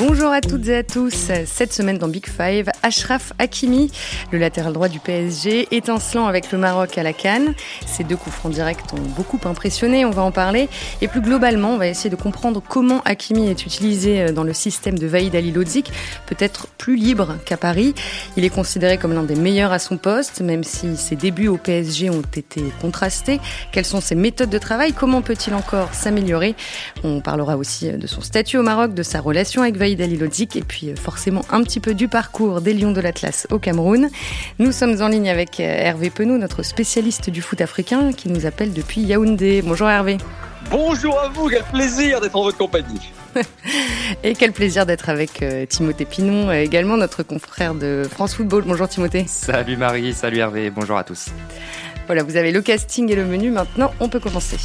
Bonjour à toutes et à tous. Cette semaine dans Big Five, Ashraf Hakimi, le latéral droit du PSG, étincelant avec le Maroc à la Cannes. Ces deux coups francs directs ont beaucoup impressionné, on va en parler. Et plus globalement, on va essayer de comprendre comment Hakimi est utilisé dans le système de Vaïd Ali Lodzik, peut-être plus libre qu'à Paris. Il est considéré comme l'un des meilleurs à son poste, même si ses débuts au PSG ont été contrastés. Quelles sont ses méthodes de travail? Comment peut-il encore s'améliorer? On parlera aussi de son statut au Maroc, de sa relation avec Vaïd Ali Lodzik et puis euh, forcément un petit peu du parcours des Lions de l'Atlas au Cameroun. Nous sommes en ligne avec euh, Hervé Penou, notre spécialiste du foot africain qui nous appelle depuis Yaoundé. Bonjour Hervé. Bonjour à vous, quel plaisir d'être en votre compagnie. et quel plaisir d'être avec euh, Timothée Pinon, également notre confrère de France Football. Bonjour Timothée. Salut Marie, salut Hervé, bonjour à tous. Voilà, vous avez le casting et le menu. Maintenant, on peut commencer.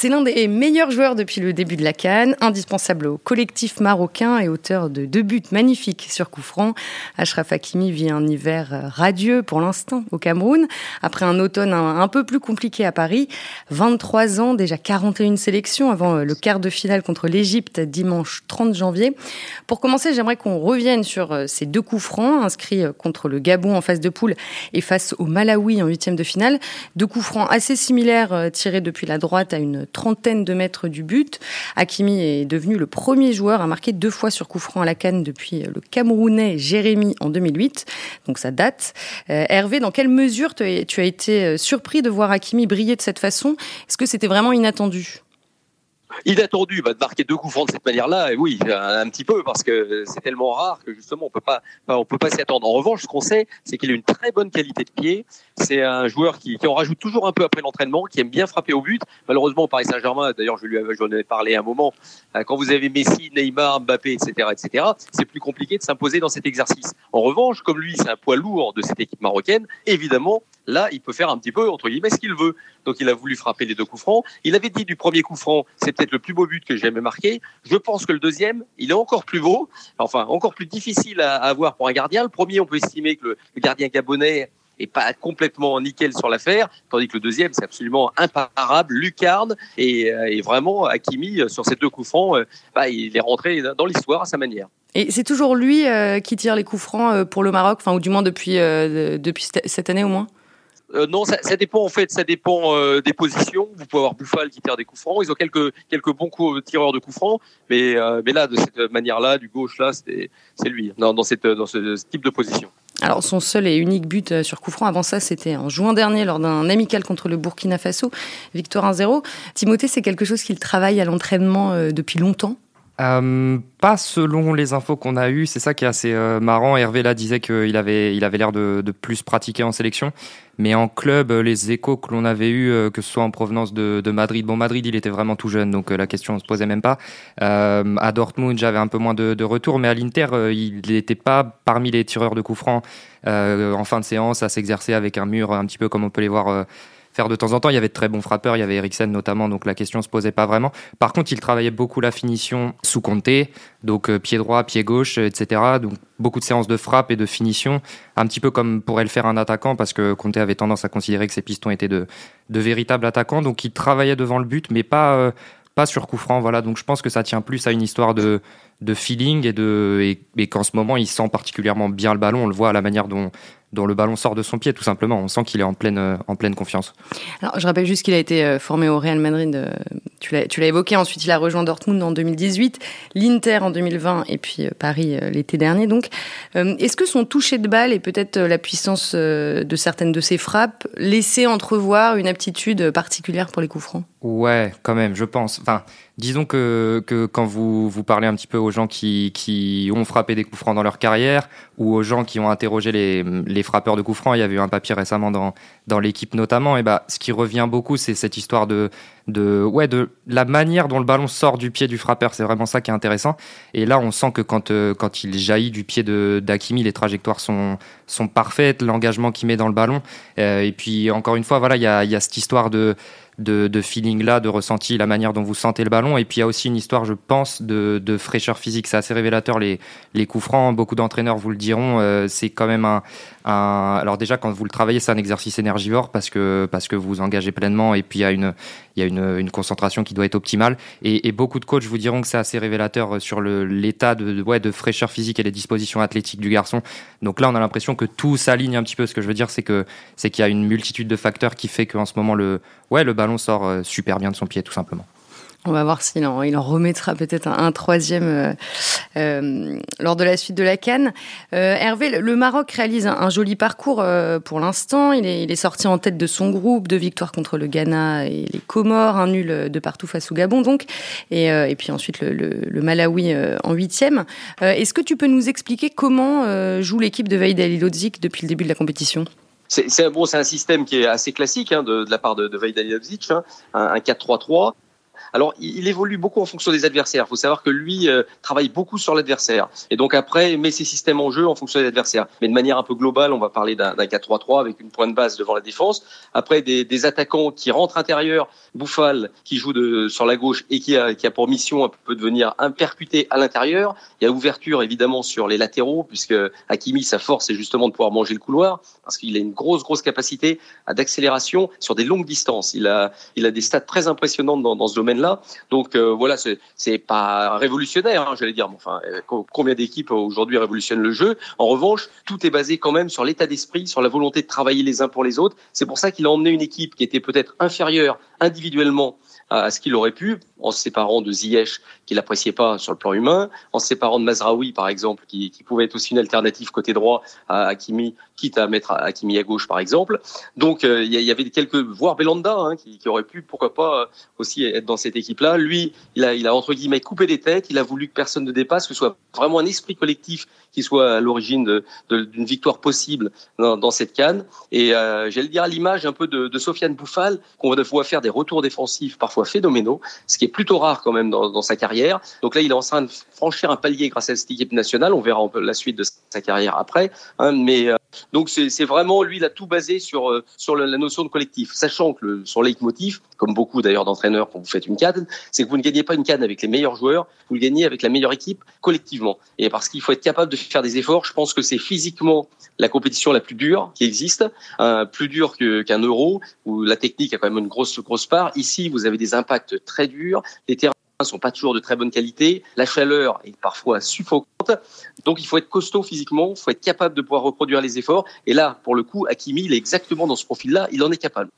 C'est l'un des meilleurs joueurs depuis le début de la Cannes, indispensable au collectif marocain et auteur de deux buts magnifiques sur coup franc. Ashraf Hakimi vit un hiver radieux pour l'instant au Cameroun, après un automne un, peu plus compliqué à Paris. 23 ans, déjà 41 sélections avant le quart de finale contre l'Égypte dimanche 30 janvier. Pour commencer, j'aimerais qu'on revienne sur euh, ces deux coups francs inscrits euh, contre le Gabon en phase de poule et face au Malawi en huitième de finale. Deux coups francs assez similaires euh, tirés depuis la droite à une trentaine de mètres du but. Hakimi est devenu le premier joueur à marquer deux fois sur coup franc à la canne depuis le Camerounais Jérémy en 2008. Donc ça date. Euh, Hervé, dans quelle mesure tu as été euh, surpris de voir Hakimi briller de cette façon? Est-ce que c'était vraiment inattendu? Inattendu bah, de marquer deux coups francs de cette manière-là, oui, un, petit peu parce que c'est tellement rare que justement on peut pas, on peut pas s'y attendre. En revanche, ce qu'on sait, c'est qu'il a une très bonne qualité de pied. C'est un joueur qui, qui, en rajoute toujours un peu après l'entraînement, qui aime bien frapper au but. Malheureusement, au Paris Saint-Germain, d'ailleurs, je lui j'en ai parlé un moment. Euh, quand vous avez Messi, Neymar, Mbappé, etc., etc., c'est plus compliqué de s'imposer dans cet exercice. En revanche, comme lui, c'est un poids lourd de cette équipe marocaine, évidemment, là, il peut faire un petit peu entre guillemets ce qu'il veut. Donc, il a voulu frapper les deux coups francs. Il avait dit du premier coup franc, c'est peut-être le plus beau but que j'ai jamais marqué. Je pense que le deuxième, il est encore plus beau, enfin encore plus difficile à, avoir pour un gardien. Le premier, on peut estimer que le, gardien gabonais est pas complètement nickel sur l'affaire, tandis que le deuxième, c'est absolument imparable, lucarne, et, euh, vraiment, Hakimi, sur ces deux coups francs, euh, bah, il est rentré dans l'histoire à sa manière. Et c'est toujours lui euh, qui tire les coups francs pour le Maroc, enfin, ou du moins depuis, depuis cette année au moins? Euh, non, ça, dépend en fait, ça dépend euh, des positions. Vous pouvez avoir Bouffal qui tire des coups francs. Ils ont quelques quelques bons coups, euh, tireurs de coups francs, mais mais là de cette manière-là, du gauche là, c'est lui dans, dans cette dans ce, type de position. Alors son seul et unique but sur coup franc avant ça, c'était en juin dernier lors d'un amical contre le Burkina Faso, victoire 1-0. Timothée, c'est quelque chose qu'il travaille à l'entraînement depuis longtemps? Euh, pas selon les infos qu'on a eues, c'est ça qui est assez euh, marrant. Hervé là disait qu'il avait, il avait l'air de, de, plus pratiquer en sélection, mais en club, euh, les échos que l'on avait eus, que ce soit en provenance de, de, Madrid, bon Madrid il était vraiment tout jeune, donc la question ne se posait même pas. à Dortmund j'avais un peu moins de, de retour, mais à l'Inter il n'était pas parmi les tireurs de coups francs en fin de séance à s'exercer avec un mur un petit peu comme on peut les voir faire de temps en temps. Il y avait de très bons frappeurs, il y avait Eriksen notamment, donc la question se posait pas vraiment. Par contre, il travaillait beaucoup la finition sous Comté, donc euh, pied droit, pied gauche, etc. Donc beaucoup de séances de frappe et de finition, un petit peu comme pourrait le faire un attaquant, parce que Comté avait tendance à considérer que ses pistons étaient de, de véritables attaquants. Donc il travaillait devant le but, mais pas, euh, pas sur coup franc. Voilà, donc je pense que ça tient plus à une histoire de, de feeling et, de, et qu'en ce moment, il sent particulièrement bien le ballon. On le voit à la manière dont dont le ballon sort de son pied, tout simplement. On sent qu'il est en pleine, euh, en pleine confiance. Alors, je rappelle juste qu'il a été euh, formé au Real Madrid. Euh, tu l'as évoqué. Ensuite, il a rejoint Dortmund en 2018, l'Inter en 2020 et puis Paris l'été dernier. Donc, est-ce que son toucher de balle et peut-être la puissance de certaines de ses frappes laissaient entrevoir une aptitude particulière pour les coups francs? Ouais, quand même, je pense. Enfin, disons que, quand vous, vous parlez un petit peu aux gens qui, ont frappé des coups francs dans leur carrière ou aux gens qui ont interrogé les, frappeurs de coups francs, il y avait eu un papier récemment dans, dans l'équipe notamment, et bah, ce qui revient beaucoup, c'est cette histoire de, de, ouais, de la manière dont le ballon sort du pied du frappeur. C'est vraiment ça qui est intéressant. Et là, on sent que quand, euh, quand il jaillit du pied de d'Akimi, les trajectoires sont, sont parfaites, l'engagement qu'il met dans le ballon. Euh, et puis, encore une fois, voilà, il y a, y a cette histoire de de, feeling là, de ressenti, la manière dont vous sentez le ballon. Et puis il y a aussi une histoire, je pense, de, fraîcheur physique. C'est assez révélateur les, les coups francs. Beaucoup d'entraîneurs vous le diront. Euh, c'est quand même un, un, alors déjà quand vous le travaillez, c'est un exercice énergivore parce que parce que vous vous engagez pleinement et puis il y a une il y a une, une concentration qui doit être optimale. Et, beaucoup de coachs vous diront que c'est assez révélateur sur le l'état de, ouais, de fraîcheur physique et les dispositions athlétiques du garçon. Donc là, on a l'impression que tout s'aligne un petit peu. Ce que je veux dire, c'est qu'il y a une multitude de facteurs qui fait qu'en ce moment le ouais le ballon sort euh, super bien de son pied tout simplement. On va voir s'il en, il en remettra peut-être un, troisième euh, euh, lors de la suite de la Cannes. Euh, Hervé, le Maroc réalise un, joli parcours pour l'instant. Il est, sorti en tête de son groupe, de victoires contre le Ghana et les Comores, un nul de partout face au Gabon donc, et, puis ensuite le, Malawi en huitième. Est-ce que tu peux nous expliquer comment joue l'équipe de Vaïd Ali depuis le début de la compétition? C'est bon, un système qui est assez classique hein, de, la part de, de Vaïd hein, un 4-3-3 alors, il, évolue beaucoup en fonction des adversaires. Il faut savoir que lui euh, travaille beaucoup sur l'adversaire. Et donc après, met ses systèmes en jeu en fonction des adversaires. Mais de manière un peu globale, on va parler d'un 4-3-3 avec une pointe de base devant la défense. Après, des, attaquants qui rentrent intérieur. Bouffal, qui joue sur la gauche et qui a, pour mission un peu de venir percuter à l'intérieur. Il y a ouverture, évidemment, sur les latéraux, puisque Hakimi, sa force, c'est justement de pouvoir manger le couloir, parce qu'il a une grosse, grosse capacité d'accélération sur des longues distances. Il a, il a des stats très impressionnantes dans, dans ce domaine Donc euh, voilà, c'est pas révolutionnaire, hein, j'allais dire. enfin, euh, combien d'équipes aujourd'hui révolutionnent le jeu En revanche, tout est basé quand même sur l'état d'esprit, sur la volonté de travailler les uns pour les autres. C'est pour ça qu'il a emmené une équipe qui était peut-être inférieure individuellement à ce qu'il aurait pu, en se séparant de Ziyech, qu'il n'appréciait pas sur le plan humain, en se séparant de Mazraoui, par exemple, qui, qui, pouvait être aussi une alternative côté droit à Hakimi, quitte à mettre Hakimi à gauche, par exemple. Donc, euh, il y, avait quelques, voire Belanda, hein, qui, aurait pu, pourquoi pas, aussi être dans cette équipe-là. Lui, il a, il a, entre guillemets, coupé des têtes, il a voulu que personne ne dépasse, que ce soit vraiment un esprit collectif qui soit à l'origine d'une victoire possible dans, cette canne. Et euh, j'allais dire à l'image un peu de, Sofiane Bouffal, qu'on va faire des retours défensifs parfois phénoménaux, ce qui est plutôt rare quand même dans, dans, sa carrière. Donc là, il est en train de franchir un palier grâce à cette équipe nationale. On verra un peu la suite de sa carrière après. Hein, mais euh, donc c'est vraiment lui, il a tout basé sur euh, sur la notion de collectif, sachant que le, son leitmotiv, comme beaucoup d'ailleurs d'entraîneurs quand vous faites une canne, c'est que vous ne gagnez pas une canne avec les meilleurs joueurs, vous le gagnez avec la meilleure équipe collectivement. Et parce qu'il faut être capable de faire des efforts, je pense que c'est physiquement la compétition la plus dure qui existe, euh, plus dure qu'un euro où la technique a quand même une grosse grosse part. Ici, vous avez des impacts très durs, sont pas toujours de très bonne qualité, la chaleur est parfois suffocante, donc il faut être costaud physiquement, il faut être capable de pouvoir reproduire les efforts. Et là, pour le coup, Hakimi, il est exactement dans ce profil-là, il en est capable.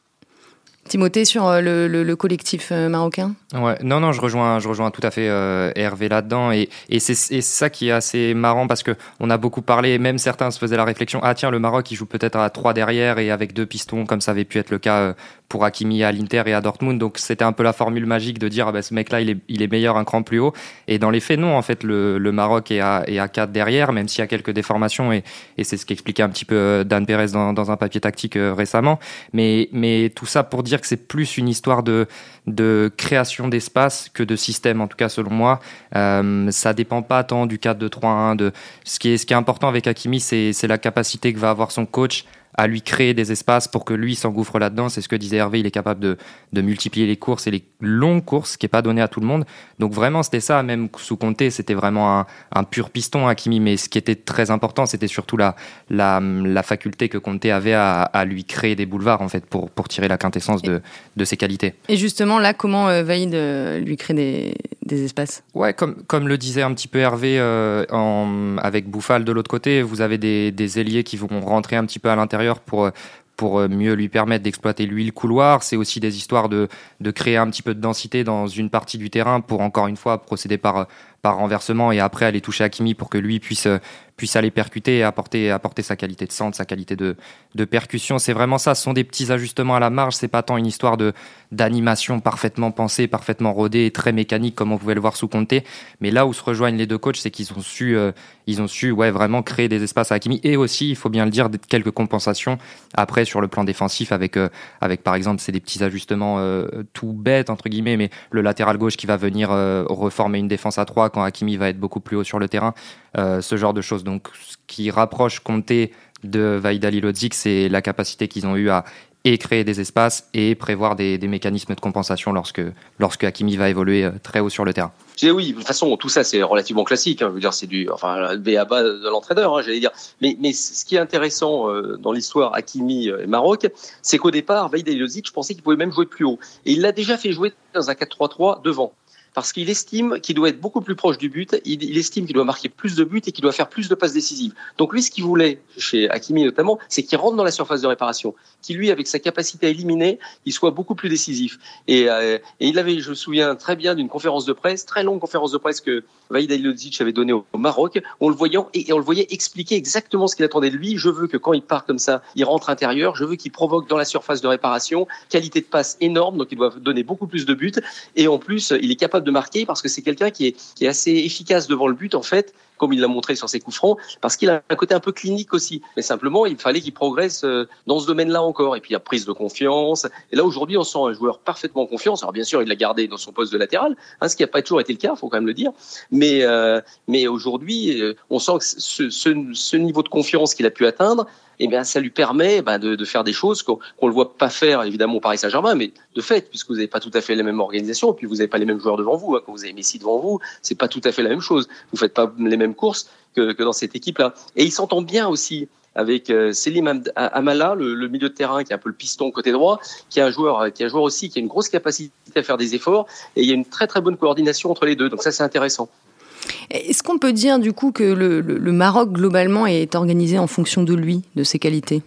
Timothée sur euh, le, le, le collectif euh, marocain? Ouais, non, non, je rejoins, je rejoins tout à fait euh, Hervé là-dedans, et, c'est ça qui est assez marrant parce que on a beaucoup parlé, même certains se faisaient la réflexion, ah tiens, le Maroc il joue peut-être à trois derrière et avec deux pistons, comme ça avait pu être le cas pour Hakimi à l'Inter et à Dortmund, donc c'était un peu la formule magique de dire, ah ben, ce mec-là il est, il est meilleur un cran plus haut, et dans les faits non, en fait le, le Maroc est à, est à quatre derrière, même s'il y a quelques déformations, et, et c'est ce qu'expliquait un petit peu Dan Perez dans, dans un papier tactique récemment, mais, mais tout ça pour dire que c'est plus une histoire de, de création d'espace que de système, en tout cas selon moi. Euh, ça dépend pas tant du 4-2-3-1. De... Ce, qui est, ce qui est important avec Hakimi, c'est la capacité que va avoir son coach à lui créer des espaces pour que lui s'engouffre là-dedans. C'est ce que disait Hervé, il est capable de, de, multiplier les courses et les longues courses, ce qui n'est pas donné à tout le monde. Donc vraiment, c'était ça, même sous Comté, c'était vraiment un, un, pur piston, Hakimi, mais ce qui était très important, c'était surtout la, la, la, faculté que Comté avait à, à, lui créer des boulevards, en fait, pour, pour tirer la quintessence de, de ses qualités. Et justement, là, comment euh, Vaïd euh, lui crée des, des espaces? Ouais, comme, comme le disait un petit peu Hervé, euh, en, avec Bouffal de l'autre côté, vous avez des, des ailiers qui vont rentrer un petit peu à l'intérieur pour pour mieux lui permettre d'exploiter lui le couloir. C'est aussi des histoires de, de créer un petit peu de densité dans une partie du terrain pour encore une fois procéder par, par renversement et après aller toucher Hakimi pour que lui puisse, puisse aller percuter et apporter, apporter sa qualité de centre, sa qualité de, de percussion. C'est vraiment ça. Ce sont des petits ajustements à la marge. C'est pas tant une histoire de d'animation parfaitement pensée, parfaitement rodée très mécanique comme on pouvait le voir sous Comté. Mais là où se rejoignent les deux coachs, c'est qu'ils ont su, euh, ils ont su, ouais, vraiment créer des espaces à Hakimi et aussi, il faut bien le dire, quelques compensations après sur le plan défensif avec, euh, avec par exemple, c'est des petits ajustements euh, tout bêtes entre guillemets, mais le latéral gauche qui va venir reformer une défense à trois quand Hakimi va être beaucoup plus haut sur le terrain, ce genre de choses. Donc, ce qui rapproche Comté de Vaida Lodzik, c'est la capacité qu'ils ont eu à et créer des espaces et prévoir des, mécanismes de compensation lorsque, lorsque Hakimi va évoluer très haut sur le terrain. oui, de toute façon, tout ça c'est relativement classique. Hein. Je veux dire, c'est du, enfin, bas de l'entraîneur, hein, j'allais dire. Mais, mais ce qui est intéressant dans l'histoire Hakimi et Maroc, c'est qu'au départ, Vaïd je pensais qu'il pouvait même jouer plus haut. Et il l'a déjà fait jouer dans un 4-3-3 devant parce qu'il estime qu'il doit être beaucoup plus proche du but, il, estime qu'il doit marquer plus de buts et qu'il doit faire plus de passes décisives. Donc lui, ce qu'il voulait, chez Hakimi notamment, c'est qu'il rentre dans la surface de réparation, qu'il lui, avec sa capacité à éliminer, il soit beaucoup plus décisif. Et, euh, il avait, je me souviens très bien d'une conférence de presse, très longue conférence de presse que Vaïd Alilodzic avait donnée au, Maroc, on le voyant on le voyait expliquer exactement ce qu'il attendait de lui. Je veux que quand il part comme ça, il rentre intérieur, je veux qu'il provoque dans la surface de réparation, qualité de passe énorme, donc il doit donner beaucoup plus de buts, et en plus, il est capable de marquer parce que c'est quelqu'un qui est, qui est assez efficace devant le but, en fait, comme il l'a montré sur ses coups francs, parce qu'il a un côté un peu clinique aussi. Mais simplement, il fallait qu'il progresse euh, dans ce domaine-là encore. Et puis, il y a prise de confiance. Et là, aujourd'hui, on sent un joueur parfaitement confiance. Alors, bien sûr, il l'a gardé dans son poste de latéral, hein, ce qui n'a pas toujours été le cas, faut quand même le dire. Mais, euh, mais aujourd'hui, euh, on sent que ce niveau de confiance qu'il a pu atteindre, eh bien, ça lui permet bah, de, faire des choses qu'on ne le voit pas faire, évidemment, au Paris Saint-Germain, mais de fait, puisque vous n'avez pas tout à fait la même organisation, puis vous n'avez pas les mêmes joueurs devant vous. Hein, quand vous avez Messi devant vous, c'est pas tout à fait la même chose. Vous faites pas les mêmes courses que, dans cette équipe-là. Et il s'entend bien aussi avec euh, Selim Amala, le, le, milieu de terrain qui est un peu le piston côté droit, qui est un joueur, qui est un joueur aussi qui a une grosse capacité à faire des efforts, et il y a une très très bonne coordination entre les deux. Donc ça, c'est intéressant. Est-ce qu'on peut dire du coup que le, Maroc globalement est organisé en fonction de lui, de ses qualités?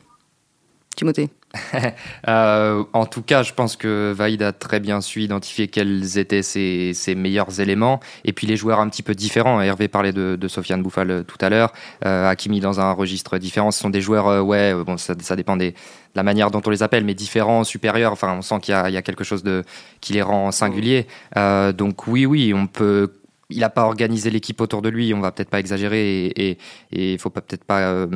Timothée euh, en tout cas, je pense que Vaïd a très bien su identifier quels étaient ses, meilleurs éléments. Et puis les joueurs un petit peu différents. Hervé parlait de, Sofiane Bouffal euh, tout à l'heure. Euh, Hakimi dans un registre différent. Ce sont des joueurs, ouais, bon, ça, dépend de la manière dont on les appelle, mais différents, supérieurs. Enfin, on sent qu'il y, y, a quelque chose qui les rend singuliers. donc oui, oui, on peut il n'a pas organisé l'équipe autour de lui, on va peut-être pas exagérer et il faut peut-être pas euh,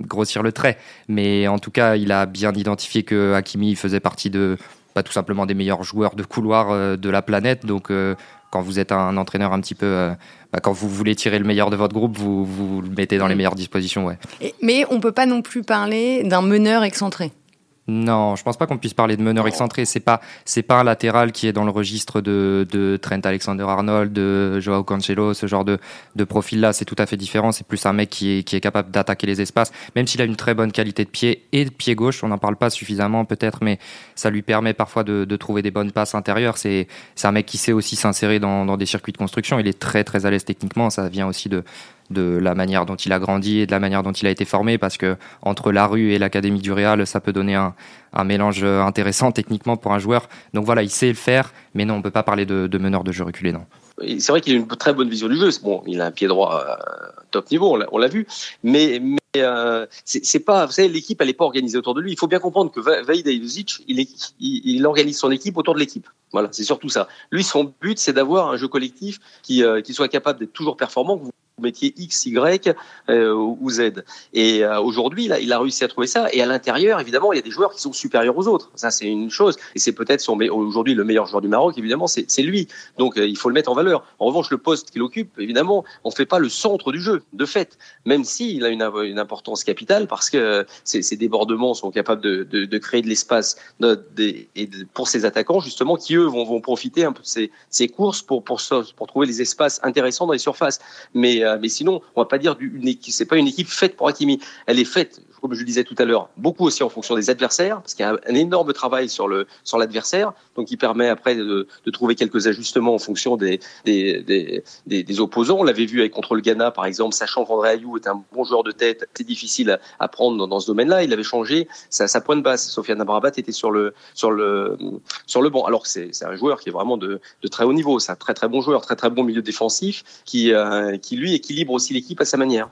grossir le trait, mais en tout cas, il a bien identifié que Hakimi faisait partie de pas tout simplement des meilleurs joueurs de couloir euh, de la planète. Donc, euh, quand vous êtes un entraîneur un petit peu, bah, quand vous voulez tirer le meilleur de votre groupe, vous vous le mettez dans les meilleures dispositions, ouais. mais on peut pas non plus parler d'un meneur excentré. Non, je pense pas qu'on puisse parler de meneur excentré. C'est pas, c'est pas un latéral qui est dans le registre de, de Trent Alexander-Arnold, de Joao Cancelo, ce genre de, de profil-là. C'est tout à fait différent. C'est plus un mec qui est, qui est capable d'attaquer les espaces, même s'il a une très bonne qualité de pied et de pied gauche. On n'en parle pas suffisamment peut-être, mais ça lui permet parfois de, de trouver des bonnes passes intérieures. C'est, c'est un mec qui sait aussi s'insérer dans, dans des circuits de construction. Il est très très à l'aise techniquement. Ça vient aussi de, de la manière dont il a grandi et de la manière dont il a été formé parce que entre la rue et l'académie du Real ça peut donner un, mélange intéressant techniquement pour un joueur. Donc voilà il sait le faire mais non on peut pas parler de, meneur de jeu reculé non. C'est vrai qu'il a une très bonne vision du jeu. Bon il a un pied droit euh, top niveau on l'a vu. Mais, euh, c'est pas vous savez l'équipe elle est pas organisée autour de lui. Il faut bien comprendre que Vaïd il, organise son équipe autour de l'équipe. Voilà c'est surtout ça. Lui son but c'est d'avoir un jeu collectif qui, euh, qui soit capable d'être toujours performant métier X, Y euh, ou Z. Et euh, aujourd'hui, il a réussi à trouver ça. Et à l'intérieur, évidemment, il y a des joueurs qui sont supérieurs aux autres. Ça, c'est une chose. Et c'est peut-être aujourd'hui le meilleur joueur du Maroc, évidemment, c'est lui. Donc, euh, il faut le mettre en valeur. En revanche, le poste qu'il occupe, évidemment, on ne fait pas le centre du jeu, de fait. Même s'il a une, importance capitale, parce que ces, débordements sont capables de, créer de l'espace pour ses attaquants, justement, qui eux vont, profiter un peu de ces, courses pour, pour, trouver des espaces intéressants dans les surfaces. Mais mais sinon, on va pas dire une équipe. C'est pas une équipe faite pour Hakimi. Elle est faite, comme je le disais tout à l'heure, beaucoup aussi en fonction des adversaires, parce qu'il y a un, énorme travail sur le sur l'adversaire, donc qui permet après de, trouver quelques ajustements en fonction des des, des, des, opposants. On l'avait vu avec contre le Ghana, par exemple, sachant qu'André Ayou est un bon joueur de tête, c'est difficile à, prendre dans, ce domaine-là. Il avait changé sa, sa pointe basse. Sofiane Amrabat était sur le sur le sur le banc. Alors que c'est un joueur qui est vraiment de, de très haut niveau. C'est un très très bon joueur, très très bon milieu défensif, qui euh, qui lui équilibre aussi l'équipe à sa manière.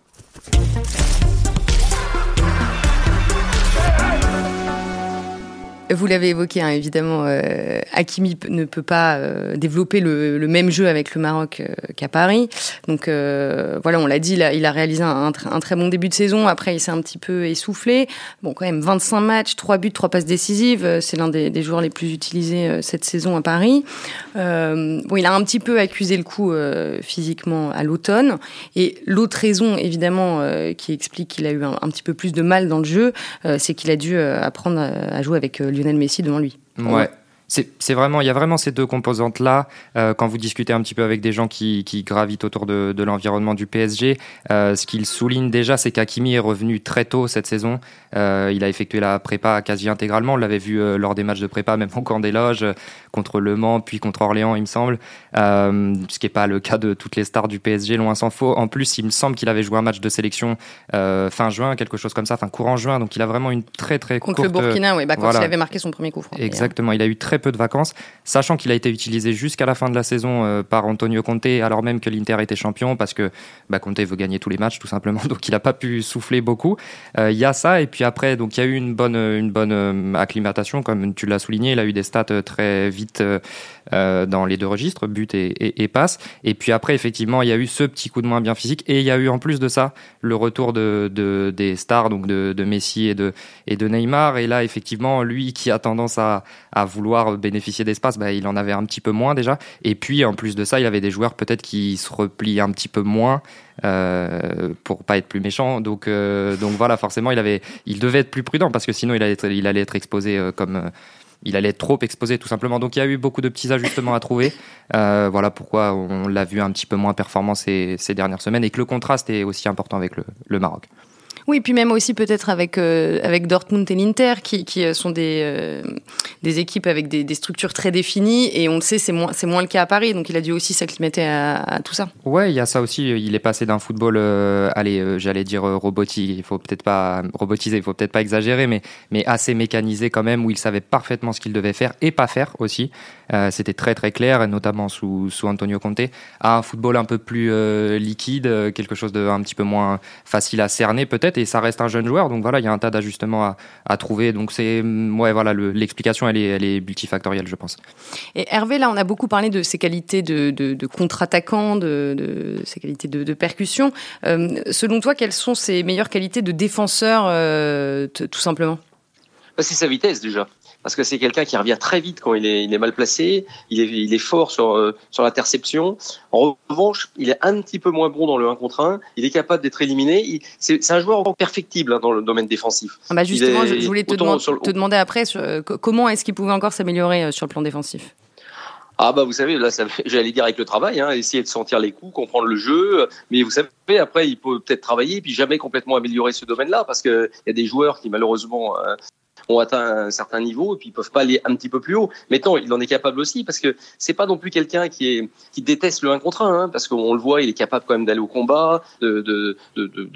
Vous l'avez évoqué, hein, évidemment, euh, Hakimi ne peut pas euh, développer le, même jeu avec le Maroc euh, qu'à Paris. Donc euh, voilà, on l'a dit, il a, réalisé un, très bon début de saison. Après, il s'est un petit peu essoufflé. Bon, quand même, 25 matchs, 3 buts, 3 passes décisives. C'est l'un des, joueurs les plus utilisés cette saison à Paris. bon, il a un petit peu accusé le coup physiquement à l'automne. Et l'autre raison, évidemment, qui explique qu'il a eu un, un, petit peu plus de mal dans le jeu, c'est qu'il a dû apprendre à jouer avec Lionel Messi devant lui. Ouais. C'est vraiment, il y a vraiment ces deux composantes là. Euh, quand vous discutez un petit peu avec des gens qui, qui gravitent autour de, de l'environnement du PSG, euh, ce qu'ils soulignent déjà, c'est qu'Akimi est revenu très tôt cette saison. Euh, il a effectué la prépa quasi intégralement. On l'avait vu lors des matchs de prépa, même en camp des loges, contre Le Mans, puis contre Orléans, il me semble. Ce qui n'est pas le cas de toutes les stars du PSG, loin s'en faut. En plus, il me semble qu'il avait joué un match de sélection fin juin, quelque chose comme ça, fin courant juin. Donc il a vraiment une très très contre le Burkina, oui, bah, quand il avait marqué son premier coup franc. Exactement. Il a eu très peu de vacances, sachant qu'il a été utilisé jusqu'à la fin de la saison euh, par Antonio Conte, alors même que l'Inter était champion, parce que bah, Conte veut gagner tous les matchs, tout simplement, donc il n'a pas pu souffler beaucoup. Euh, il y a ça, et puis après, il y a eu une bonne, une bonne euh, acclimatation, comme tu l'as souligné, il a eu des stats très vite dans les deux registres, but et, et, passe. Et puis après, effectivement, il y a eu ce petit coup de main bien physique, et il y a eu en plus de ça le retour de des stars, donc de, de Messi et de, et de Neymar. Et là, effectivement, lui qui a tendance à, à vouloir bénéficier d'espace, bah, il en avait un petit peu moins déjà. Et puis en plus de ça, il avait des joueurs peut-être qui se replient un petit peu moins euh, pour pas être plus méchant. Donc, euh, donc voilà, forcément, il avait, il devait être plus prudent parce que sinon il allait être, il allait être exposé euh, comme euh, il allait être trop exposé tout simplement. Donc il y a eu beaucoup de petits ajustements à trouver. Voilà pourquoi on l'a vu un petit peu moins performant ces, dernières semaines et que le contraste est aussi important avec le Maroc. Oui, puis même aussi peut-être avec euh, avec Dortmund et l'Inter, qui, qui euh, sont des euh, des équipes avec des, structures très définies, et on le sait, c'est moins c'est moins le cas à Paris, donc il a dû aussi s'acclimater à, à, tout ça. Ouais, il y a ça aussi. Il est passé d'un football, allez, j'allais dire robotique. Il faut peut-être pas robotiser, il faut peut-être pas exagérer, mais mais assez mécanisé quand même, où il savait parfaitement ce qu'il devait faire et pas faire aussi. C'était très très clair, notamment sous sous Antonio Conte, à un football un peu plus liquide, quelque chose de un petit peu moins facile à cerner peut-être et ça reste un jeune joueur. Donc voilà, il y a un tas d'ajustements à, à, trouver. Donc c'est mm, ouais voilà, l'explication elle est, elle est multifactorielle, je pense. Et Hervé, là, on a beaucoup parlé de ses qualités de, de, de contre-attaquant, de, de, ses qualités de, de percussion. Euh, selon toi, quelles sont ses meilleures qualités de défenseur, euh, tout simplement? Bah, C'est sa vitesse déjà parce que c'est quelqu'un qui revient très vite quand il est, il est mal placé, il est, il est fort sur, euh, sur l'interception. En revanche, il est un petit peu moins bon dans le 1 contre 1, il est capable d'être éliminé. C'est un joueur perfectible hein, dans le domaine défensif. Ah bah justement, je voulais te, te, demander après sur, euh, comment est-ce qu'il pouvait encore s'améliorer euh, sur le plan défensif? Ah bah vous savez là j'allais dire avec le travail hein, essayer de sentir les coups comprendre le jeu mais vous savez après il peut peut-être travailler puis jamais complètement améliorer ce domaine-là parce que il y a des joueurs qui malheureusement ont atteint un certain niveau et puis ils peuvent pas aller un petit peu plus haut. Mais non, il en est capable aussi parce que c'est pas non plus quelqu'un qui est déteste le 1 contre 1 hein, parce qu'on le voit, il est capable quand même d'aller au combat, de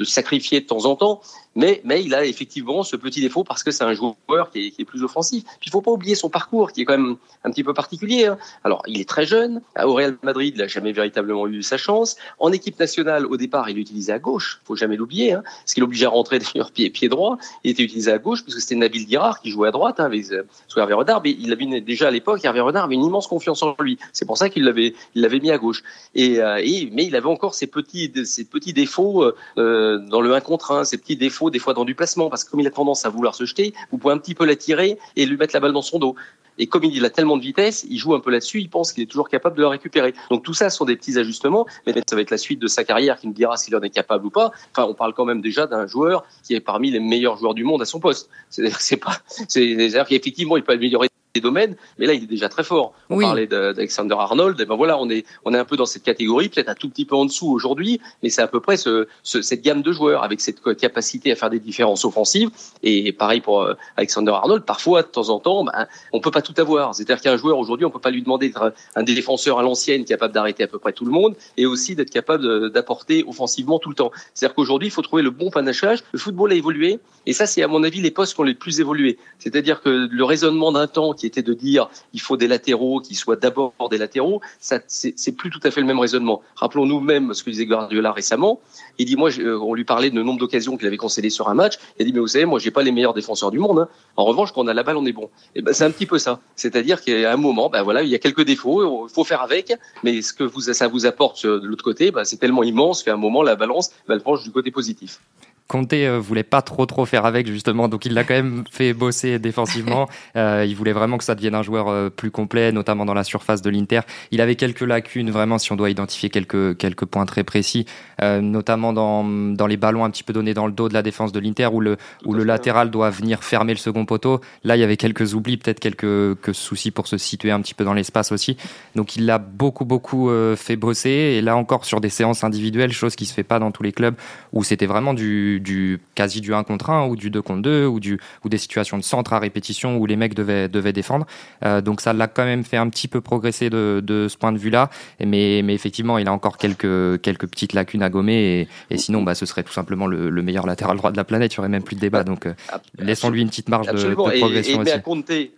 sacrifier de temps en temps. Mais, il a effectivement ce petit défaut parce que c'est un joueur qui est, est, plus offensif. Puis il faut pas oublier son parcours qui est quand même un petit peu particulier. Hein. Alors il est très jeune. Au Real Madrid, il n'a jamais véritablement eu sa chance. En équipe nationale, au départ, il l'utilisait à gauche. Faut jamais l'oublier. Hein, ce qui l'obligeait à rentrer d'ailleurs pied, pied droit. Il était utilisé à gauche parce que c'était Nabil Qui jouait à droite hein, avec euh, sous Hervé Renard. Mais il avait déjà à l'époque, Hervé avait une immense confiance en lui. C'est pour ça qu'il l'avait, il l'avait mis à gauche. Et, euh, mais il avait encore ces petits, petits défauts euh, dans le 1 contre 1, ces petits défauts des fois dans du placement, parce que comme il a tendance à vouloir se jeter, vous pouvez un petit peu l'attirer et lui mettre la balle dans son dos. Et comme il a tellement de vitesse, il joue un peu là-dessus, il pense qu'il est toujours capable de la récupérer. Donc tout ça sont des petits ajustements, mais ça va être la suite de sa carrière qui nous dira s'il en est capable ou pas. Enfin, on parle quand même déjà d'un joueur qui est parmi les meilleurs joueurs du monde à son poste. C'est pas, c'est-à-dire qu'effectivement, il peut améliorer domaines, mais là il est déjà très fort. On parlait d'Alexander Arnold, et ben voilà, on est on est un peu dans cette catégorie, peut-être un tout petit peu en dessous aujourd'hui, mais c'est à peu près ce, cette gamme de joueurs avec cette capacité à faire des différences offensives. Et pareil pour euh, Alexander Arnold, parfois de temps en temps, ben, on peut pas tout avoir. C'est-à-dire qu'un joueur aujourd'hui, on peut pas lui demander d'être un défenseur à l'ancienne capable d'arrêter à peu près tout le monde, et aussi d'être capable d'apporter offensivement tout le temps. C'est-à-dire qu'aujourd'hui, il faut trouver le bon panachage. Le football a évolué, et ça c'est à mon avis les postes qui ont les plus évolué. C'est-à-dire que le raisonnement d'un temps qui était de dire il faut des latéraux qui soient d'abord des latéraux, ça c'est plus tout à fait le même raisonnement. Rappelons-nous même ce que disait Guardiola récemment. Il dit moi, on lui parlait de nombre d'occasions qu'il avait concédées sur un match. Il a dit mais vous savez, moi j'ai pas les meilleurs défenseurs du monde. Hein. En revanche, quand on a la balle, on est bon. Et ben c'est un petit peu ça. C'est-à-dire qu'à un moment, ben voilà, il y a quelques défauts, il faut faire avec. Mais ce que vous, ça vous apporte de l'autre côté, ben, c'est tellement immense qu'à un moment la balance va le penche du côté positif. Conte euh, voulait pas trop trop faire avec justement, donc il l'a quand même fait bosser défensivement. Euh, il voulait vraiment que ça devienne un joueur euh, plus complet, notamment dans la surface de l'Inter. Il avait quelques lacunes vraiment, si on doit identifier quelques quelques points très précis, euh, notamment dans dans les ballons un petit peu donnés dans le dos de la défense de l'Inter, où le où le latéral doit venir fermer le second poteau. Là, il y avait quelques oublis, peut-être quelques, quelques soucis pour se situer un petit peu dans l'espace aussi. Donc il l'a beaucoup beaucoup fait bosser. Et là encore sur des séances individuelles, chose qui se fait pas dans tous les clubs, où c'était vraiment du du, quasi du 1 contre 1 ou du 2 contre 2 ou, du, ou des situations de centre à répétition où les mecs devaient, devaient défendre. Euh, donc ça l'a quand même fait un petit peu progresser de, de ce point de vue-là. Mais, mais effectivement, il a encore quelques, quelques petites lacunes à gommer. Et, et sinon, bah, ce serait tout simplement le, le, meilleur latéral droit de la planète. Il n'y aurait même plus de débat. Donc euh, laissons-lui une petite marge de, de, progression et, et aussi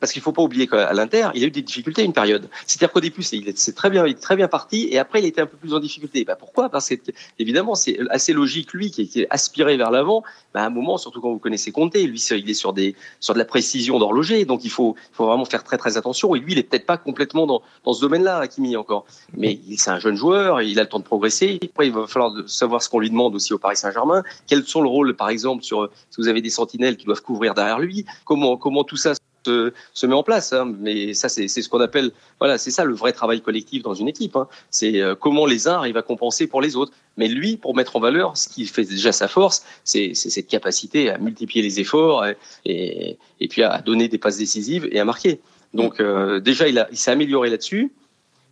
parce qu'il faut pas oublier qu'à l'Inter, il a eu des difficultés une période. C'est-à-dire qu'au début, c'est très bien, il très bien parti, et après, il était un peu plus en difficulté. Bah, pourquoi? Parce que évidemment, c'est assez logique, lui, qui, est aspiré vers l'avant. Bah, à un moment, surtout quand vous connaissez Conte, lui, il est sur sur de la précision d'horloger, donc il faut, vraiment faire très très attention. Et lui, il est peut-être pas complètement dans, dans ce domaine-là, Hakimi encore, mais c'est un jeune joueur, il a le temps de progresser. Après, il va falloir savoir ce qu'on lui demande aussi au Paris Saint-Germain. Quels sont le rôle, par exemple, sur si vous avez des sentinelles qui doivent couvrir derrière lui, comment comment tout ça se, se, met en place. Hein. Mais ça, c'est ce qu'on appelle, voilà, c'est ça le vrai travail collectif dans une équipe. Hein. C'est euh, comment les uns arrivent à compenser pour les autres. Mais lui, pour mettre en valeur, ce qui fait déjà sa force, c'est cette capacité à multiplier les efforts et, et, et, puis à donner des passes décisives et à marquer. Donc euh, déjà, il, il s'est amélioré là-dessus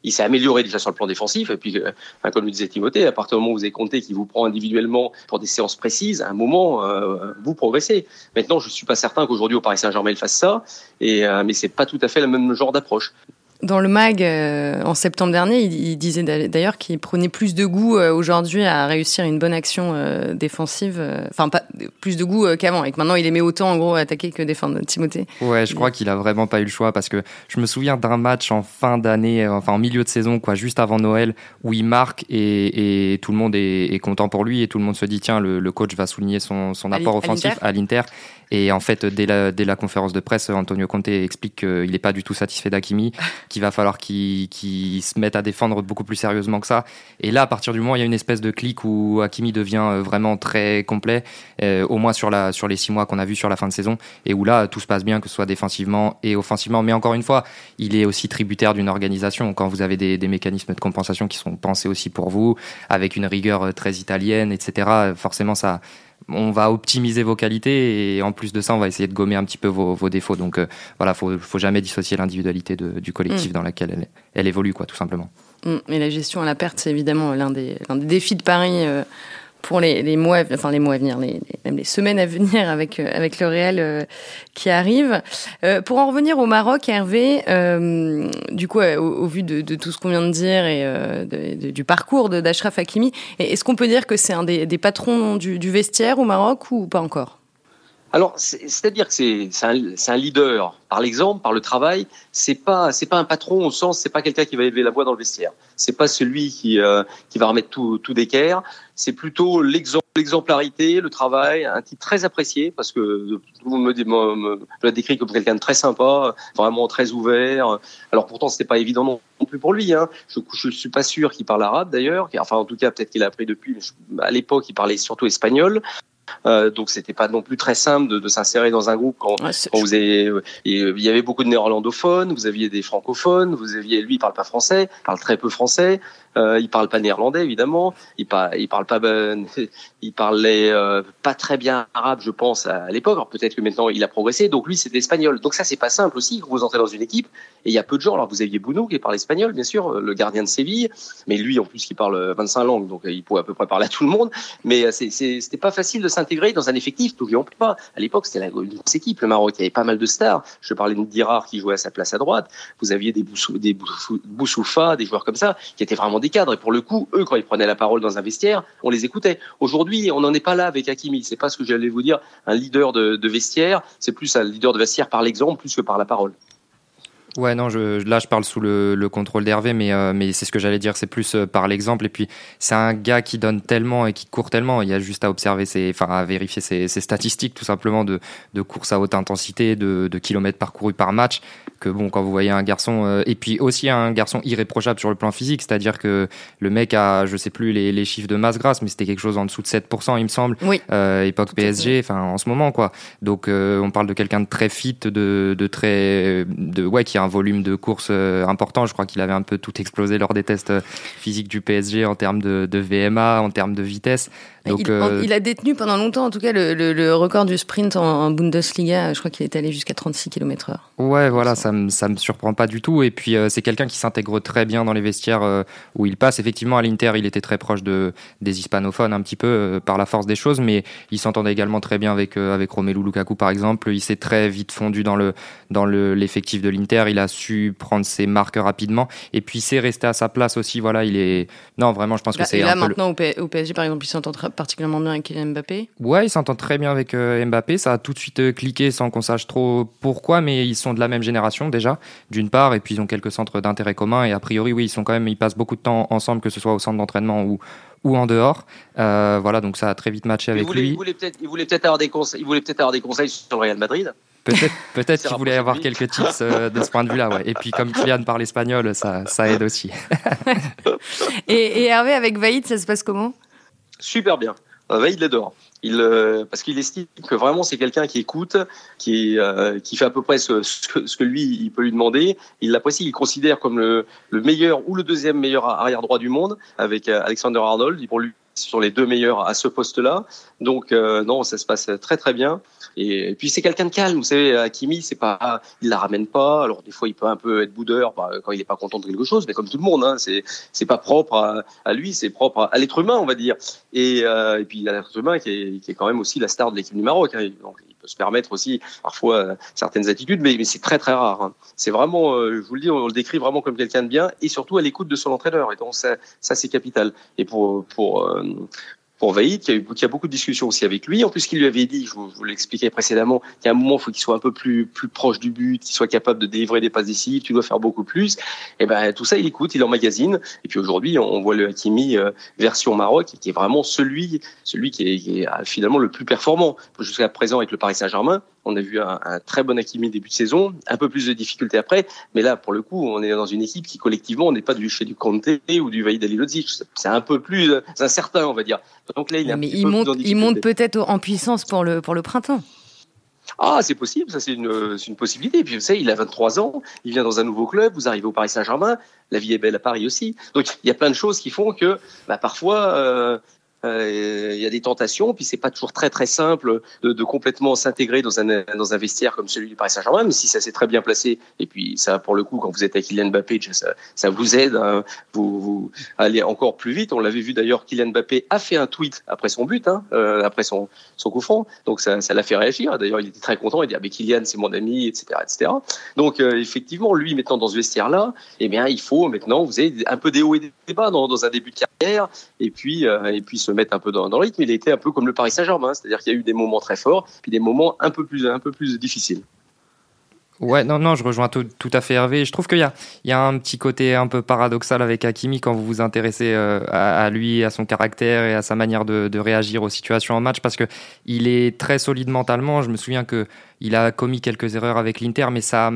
il s'est amélioré déjà sur le plan défensif. Et puis, euh, comme le disait Timothée, à partir du moment où vous avez compté qu'il vous prend individuellement pour des séances précises, à un moment, euh, vous progressez. Maintenant, je suis pas certain qu'aujourd'hui au Paris Saint-Germain il fasse ça, et, euh, mais c'est pas tout à fait le même genre d'approche. Dans le mag, euh, en septembre dernier, il, il disait d'ailleurs qu'il prenait plus de goût euh, aujourd'hui à réussir une bonne action euh, défensive, enfin pas plus de goût qu'avant, et que maintenant il aimait autant en gros attaquer que défendre. Timothée. Ouais, je crois qu'il a vraiment pas eu le choix parce que je me souviens d'un match en fin d'année, enfin en milieu de saison, quoi, juste avant Noël, où il marque et, et tout le monde est, est, content pour lui et tout le monde se dit tiens le, le coach va souligner son, son apport à offensif à l'Inter. Et en fait, dès la, dès la conférence de presse, Antonio Conte explique qu'il n'est pas du tout satisfait d'Akimi, qu'il va falloir qu'il qu se mette à défendre beaucoup plus sérieusement que ça. Et là, à partir du moment où il y a une espèce de clic où Hakimi devient vraiment très complet, euh, au moins sur, la, sur les six mois qu'on a vu sur la fin de saison, et où là, tout se passe bien, que ce soit défensivement et offensivement. Mais encore une fois, il est aussi tributaire d'une organisation. Quand vous avez des, des mécanismes de compensation qui sont pensés aussi pour vous, avec une rigueur très italienne, etc., forcément, ça on va optimiser vos qualités et en plus de ça, on va essayer de gommer un petit peu vos, vos défauts. Donc euh, voilà, faut, faut jamais dissocier l'individualité du collectif mmh. dans lequel elle, elle, évolue, quoi, tout simplement. Mmh. Et la gestion à la perte, c'est évidemment l'un des, des, défis de Paris. Euh pour les, les, mois, enfin les mois à venir, les, même les semaines à venir avec euh, avec le Real euh, qui arrive. Euh, pour en revenir au Maroc, Hervé, euh, du coup, au, au, vu de, de, tout ce qu'on vient de dire et euh, de, de, du parcours d'Ashraf Hakimi, est-ce qu'on peut dire que c'est un des, des patrons du, du, vestiaire au Maroc ou pas encore? Alors, c'est-à-dire que c'est un, un, leader par l'exemple, par le travail. C'est pas c'est pas un patron au sens, c'est pas quelqu'un qui va élever la voix dans le vestiaire. C'est pas celui qui euh, qui va remettre tout tout d'équerre. C'est plutôt l'exemplarité, le travail, un type très apprécié parce que tout le monde me, me, me l'a décrit comme quelqu'un de très sympa, vraiment très ouvert. Alors pourtant c'était pas évident non plus pour lui. Hein. Je je suis pas sûr qu'il parle arabe d'ailleurs. Enfin en tout cas peut-être qu'il a appris depuis. Mais à l'époque il parlait surtout espagnol. Euh, donc c'était pas non plus très simple de, de s'insérer dans un groupe quand, ouais, quand vous avez il y avait beaucoup de néerlandophones, vous aviez des francophones, vous aviez lui il parle pas français, parle très peu français, euh, il parle pas néerlandais évidemment, il parle pas ben, il parlait euh, pas très bien arabe je pense à, l'époque. Alors peut-être que maintenant il a progressé. Donc lui c'est espagnol. Donc ça c'est pas simple aussi vous entrez dans une équipe et il y a peu de gens. Alors vous aviez Bounou qui parle espagnol bien sûr, le gardien de Séville, mais lui en plus qui parle 25 langues donc il pouvait à peu près parler à tout le monde. Mais c'était pas facile de s'intégrer dans un effectif. N'oublions pas à l'époque c'était une grosse équipe le Maroc. Il y avait pas mal de stars. Je parlais de Dirar qui jouait à sa place à droite. Vous aviez des Boussoufa, des joueurs comme ça qui étaient vraiment des des cadres. Et pour le coup, eux, quand ils prenaient la parole dans un vestiaire, on les écoutait. Aujourd'hui, on n'en est pas là avec Hakimi. C'est pas ce que j'allais vous dire, un leader de, vestiaire. C'est plus un leader de vestiaire par l'exemple plus que par la parole. Ouais, non, là je parle sous le, le contrôle d'Hervé, mais, euh, mais c'est ce que j'allais dire, c'est plus euh, par l'exemple. Et puis c'est un gars qui donne tellement et qui court tellement. Il y a juste à observer, ses, enfin à vérifier ses, ses statistiques tout simplement de, de course à haute intensité, de, de, kilomètres parcourus par match. Que bon, quand vous voyez un garçon, euh, et puis aussi un garçon irréprochable sur le plan physique, c'est-à-dire que le mec a, je sais plus les, les chiffres de masse grasse, mais c'était quelque chose en dessous de 7%, il me semble. Oui. époque PSG, enfin en ce moment quoi. Donc on parle de quelqu'un de très fit, de, de très, de ouais, qui a un volume de course euh, important. Je crois qu'il avait un peu tout explosé lors des tests euh, physiques du PSG en termes de, de VMA, en termes de vitesse. Donc, il, euh... il, a détenu pendant longtemps, en tout cas, le, le, le record du sprint en, en, Bundesliga. Je crois qu'il est allé jusqu'à 36 km/h. Ouais, voilà, ça me, ça me surprend pas du tout. Et puis, euh, c'est quelqu'un qui s'intègre très bien dans les vestiaires euh, où il passe. Effectivement, à l'Inter, il était très proche de, des hispanophones, un petit peu par la force des choses, mais il s'entendait également très bien avec, avec Romelu Lukaku, par exemple. Il s'est très vite fondu dans le dans l'effectif de l'Inter. Il a su prendre ses marques rapidement. Et puis, c'est resté à sa place aussi. Voilà, il est. Non, vraiment, je pense là, que c'est. Et là, un maintenant, peu au PSG, par exemple, il s'entend particulièrement bien avec Kylian Mbappé Ouais, il s'entend très bien avec euh, Mbappé. Ça a tout de suite euh, cliqué sans qu'on sache trop pourquoi, mais ils sont de la même génération déjà, d'une part, et puis ils ont quelques centres d'intérêt commun. Et a priori, oui, ils sont quand même, ils passent beaucoup de temps ensemble, que ce soit au centre d'entraînement ou ou en dehors. Euh, voilà, donc ça a très vite matché avec il voulait, lui. Il voulait peut-être peut avoir des conseils. Il voulait peut-être avoir des conseils sur le Real Madrid. Peut-être peut qu'il voulait avoir quelques tips euh, de ce point de vue-là, ouais. Et puis comme Kylian parle espagnol, ça, ça aide aussi. et, et Hervé, avec Vaïd, ça se passe comment? Super bien. Vaïd l'adore. Il, euh, parce qu'il estime que vraiment c'est quelqu'un qui écoute, qui, euh, qui fait à peu près ce, ce, que, ce, que, lui il peut lui demander. Il l'apprécie, il considère comme le, le, meilleur ou le deuxième meilleur arrière droit du monde avec euh, Alexander Arnold. Pour lui, sont les deux meilleurs à ce poste-là. Donc euh, non, ça se passe très très bien. Et, puis c'est quelqu'un de calme. Vous savez, Hakimi, c'est pas, il la ramène pas. Alors des fois, il peut un peu être boudeur bah, quand il est pas content de quelque chose, mais comme tout le monde, hein, c'est c'est pas propre à, lui, c'est propre à, l'être humain, on va dire. Et, euh, et puis il a l'être humain qui est, qui est quand même aussi la star de l'équipe du Maroc. Hein. Donc, peut se permettre aussi parfois euh, certaines attitudes, mais, c'est très très rare. Hein. C'est vraiment, euh, je vous le dis, on le décrit vraiment comme quelqu'un de bien et surtout à l'écoute de son entraîneur. Et donc ça, ça c'est capital. Et pour pour euh, pour Vaïd, qui a, eu, qui a beaucoup de discussions aussi avec lui. En plus, qu'il lui avait dit, je vous, vous l'expliquais précédemment, qu'à un moment, il faut qu'il soit un peu plus, plus proche du but, qu'il soit capable de délivrer des passes décisives, tu dois faire beaucoup plus. Et ben, tout ça, il écoute, il emmagasine. Et puis aujourd'hui, on voit le Hakimi euh, version Maroc, qui est vraiment celui, celui qui est, qui est finalement le plus performant. Jusqu'à présent, avec le Paris Saint-Germain, on a vu un, un, très bon Hakimi début de saison, un peu plus de difficultés après, mais là, pour le coup, on est dans une équipe qui collectivement, on n'est pas du chez du Conte ou du Vaïd Alilodzic. C'est un peu plus incertain, on va dire. Donc là, il, mais il monte, il monte peut-être en puissance pour le, pour le printemps. Ah, c'est possible, ça c'est une, une possibilité. Et puis vous savez, il a 23 ans, il vient dans un nouveau club, vous arrivez au Paris Saint-Germain, la vie est belle à Paris aussi. Donc il y a plein de choses qui font que bah, parfois euh, euh, il y a des tentations, puis c'est pas toujours très très simple de, complètement s'intégrer dans un dans un vestiaire comme celui du Paris Saint-Germain, même si ça s'est très bien placé. Et puis ça, pour le coup, quand vous êtes avec Kylian Mbappé, ça, ça vous aide, hein, vous, vous encore plus vite. On l'avait vu d'ailleurs, Kylian Mbappé a fait un tweet après son but, hein, euh, après son son coup franc, donc ça ça l'a fait réagir. D'ailleurs, il était très content. Il dit ah mais Kylian c'est mon ami, etc., etc. Donc euh, effectivement, lui maintenant dans ce vestiaire là, eh bien il faut maintenant vous avez un peu des hauts et des bas dans, dans un début de carrière, et puis et puis se mettre un peu dans, dans, le rythme. Il a été un peu comme le Paris Saint-Germain, c'est-à-dire qu'il y a eu des moments très forts, puis des moments un peu plus, un peu plus difficiles. Ouais, non, non, je rejoins tout, tout à fait Hervé. Je trouve qu'il y a, il y a un petit côté un peu paradoxal avec Hakimi quand vous vous intéressez euh, à, à, lui, à son caractère et à sa manière de, de réagir aux situations en match, parce que il est très solide mentalement. Je me souviens que il a commis quelques erreurs avec l'Inter, mais ça,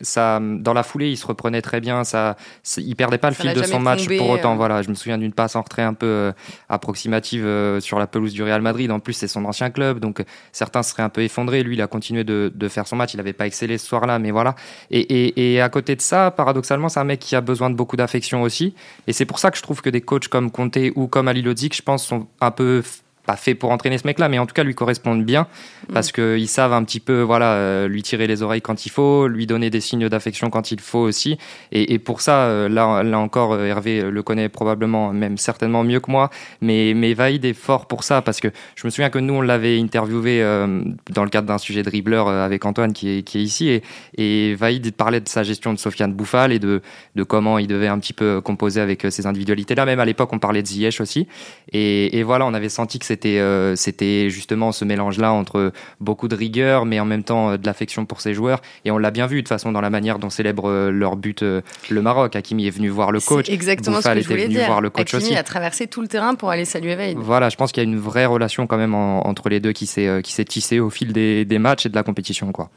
ça, dans la foulée, il se reprenait très bien. Ça, il perdait pas le Ça fil de son match pour autant. euh. Voilà, je me souviens d'une passe en retrait un peu euh, approximative sur la pelouse du Real Madrid. En plus, c'est son ancien club, donc certains seraient un peu effondrés. Lui, il a continué de, de faire son match. Il n'avait pas excellé ce soir-là, mais voilà. Et, à côté de ça, paradoxalement, c'est un mec qui a besoin de beaucoup d'affection aussi. Et c'est pour ça que je trouve que des coachs comme Conte ou comme Ali Lodzik, je pense, sont un peu pas fait pour entraîner ce mec-là, mais en tout cas lui correspondent bien mm. parce qu'ils savent un petit peu, voilà, euh, lui tirer les oreilles quand il faut, lui donner des signes d'affection quand il faut aussi. Et, pour ça, euh, là, là encore, euh, Hervé le connaît probablement, même certainement mieux que moi, mais, mais Vaïd est fort pour ça parce que je me souviens que nous, on l'avait interviewé dans le cadre d'un sujet dribbleur avec Antoine qui est, qui est ici et, et Vaïd parlait de sa gestion de Sofiane Bouffal et de, de comment il devait un petit peu composer avec ces individualités-là. Même à l'époque, on parlait de Ziyech aussi. Et, et voilà, on avait senti que c'était euh, c'était justement ce mélange-là entre beaucoup de rigueur, mais en même temps euh, de l'affection pour ses joueurs. Et on l'a bien vu de toute façon dans la manière dont célèbre euh, leur but le Maroc. Hakimi est venu voir le coach. exactement ce que je voulais dire. Voir le coach Hakimi a traversé tout le terrain pour aller saluer Veil. Voilà, je pense qu'il y a une vraie relation quand même entre les deux qui s'est qui s'est tissée au fil des, des matchs et de la compétition, quoi.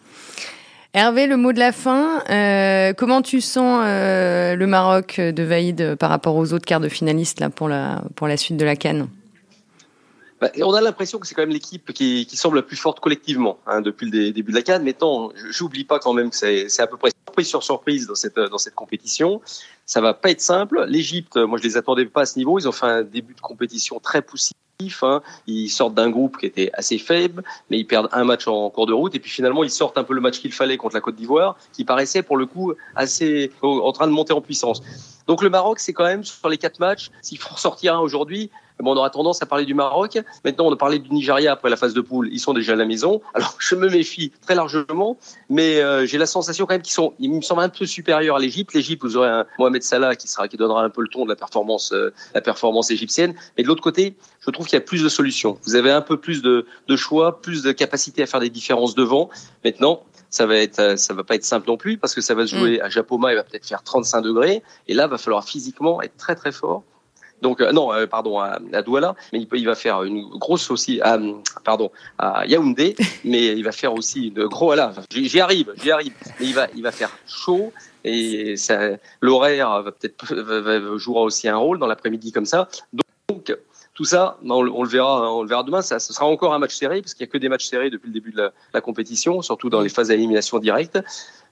Hervé, le mot de la fin. Euh, comment tu sens euh, le Maroc de Vaïd par rapport aux autres quarts de finalistes là, pour, la, pour la suite de la Cannes? Bah, on a l'impression que c'est quand même l'équipe qui, qui, semble la plus forte collectivement hein, depuis le début de la Cannes. Mais non, j'oublie pas quand même que c'est à peu près surprise sur surprise dans cette, dans cette compétition. Ça va pas être simple. L'Égypte, moi je les attendais pas à ce niveau. Ils ont fait un début de compétition très poussif Hein. Ils sortent d'un groupe qui était assez faible, mais ils perdent un match en cours de route. Et puis finalement, ils sortent un peu le match qu'il fallait contre la Côte d'Ivoire, qui paraissait pour le coup assez en train de monter en puissance. Donc le Maroc, c'est quand même sur les quatre matchs, s'il faut sortir un aujourd'hui, on aura tendance à parler du Maroc. Maintenant, on a parlé du Nigeria après la phase de poule. Ils sont déjà à la maison. Alors, je me méfie très largement, mais euh, j'ai la sensation quand même qu'ils sont, ils me semblent un peu supérieurs à l'Égypte. L'Égypte, vous aurez un Mohamed Salah qui sera, qui donnera un peu le ton de la performance, euh, la performance égyptienne. Mais de l'autre côté, je trouve qu'il y a plus de solutions. Vous avez un peu plus de, de choix, plus de capacité à faire des différences devant. Maintenant, ça va être, euh, ça va pas être simple non plus parce que ça va se jouer mm. à Japoma, il va peut-être faire 35 degrés et là, va falloir physiquement être très très fort. Donc euh, non, euh, pardon, à, Douala, mais il, peut, il va faire une grosse aussi, à, pardon, à Yaoundé, mais il va faire aussi une grosse. Voilà, j'y arrive, j'y arrive. Mais il va, il va faire chaud et l'horaire va peut-être jouera aussi un rôle dans l'après-midi comme ça. Donc tout ça, ben, on, le verra, hein, on le verra demain. Ça, ce sera encore un match serré parce qu'il n'y a que des matchs serrés depuis le début de la, la compétition, surtout dans les phases d'élimination directe.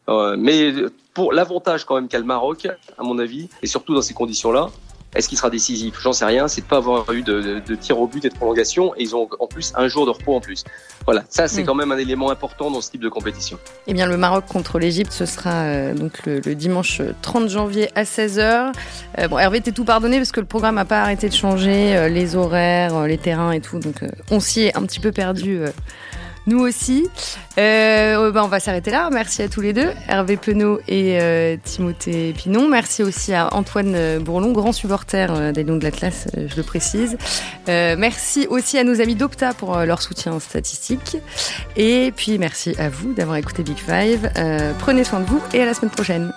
Euh, mais pour l'avantage quand même qu'a le Maroc, à mon avis, et surtout dans ces conditions-là, est-ce qu'il sera décisif? J'en sais rien. C'est de pas avoir eu de, de, tir au but et de prolongation. Et ils ont en plus un jour de repos en plus. Voilà, ça c'est mm. quand même un élément important dans ce type de compétition. Eh bien, le Maroc contre l'Égypte, ce sera euh, donc le, dimanche 30 janvier à 16h. Euh, bon, Hervé, t'es tout pardonné parce que le programme n'a pas arrêté de changer, euh, les horaires, les terrains et tout. Donc, on s'y est un petit peu perdu nous aussi. Euh, bah, on va s'arrêter là. Merci à tous les deux, Hervé Penaud et euh, Timothée Pinon. Merci aussi à Antoine euh, Bourlon, grand supporter des Lions de l'Atlas, je le précise. merci aussi à nos amis d'Opta pour leur soutien statistique. Et puis merci à vous d'avoir écouté Big Five. prenez soin de vous et à la semaine prochaine.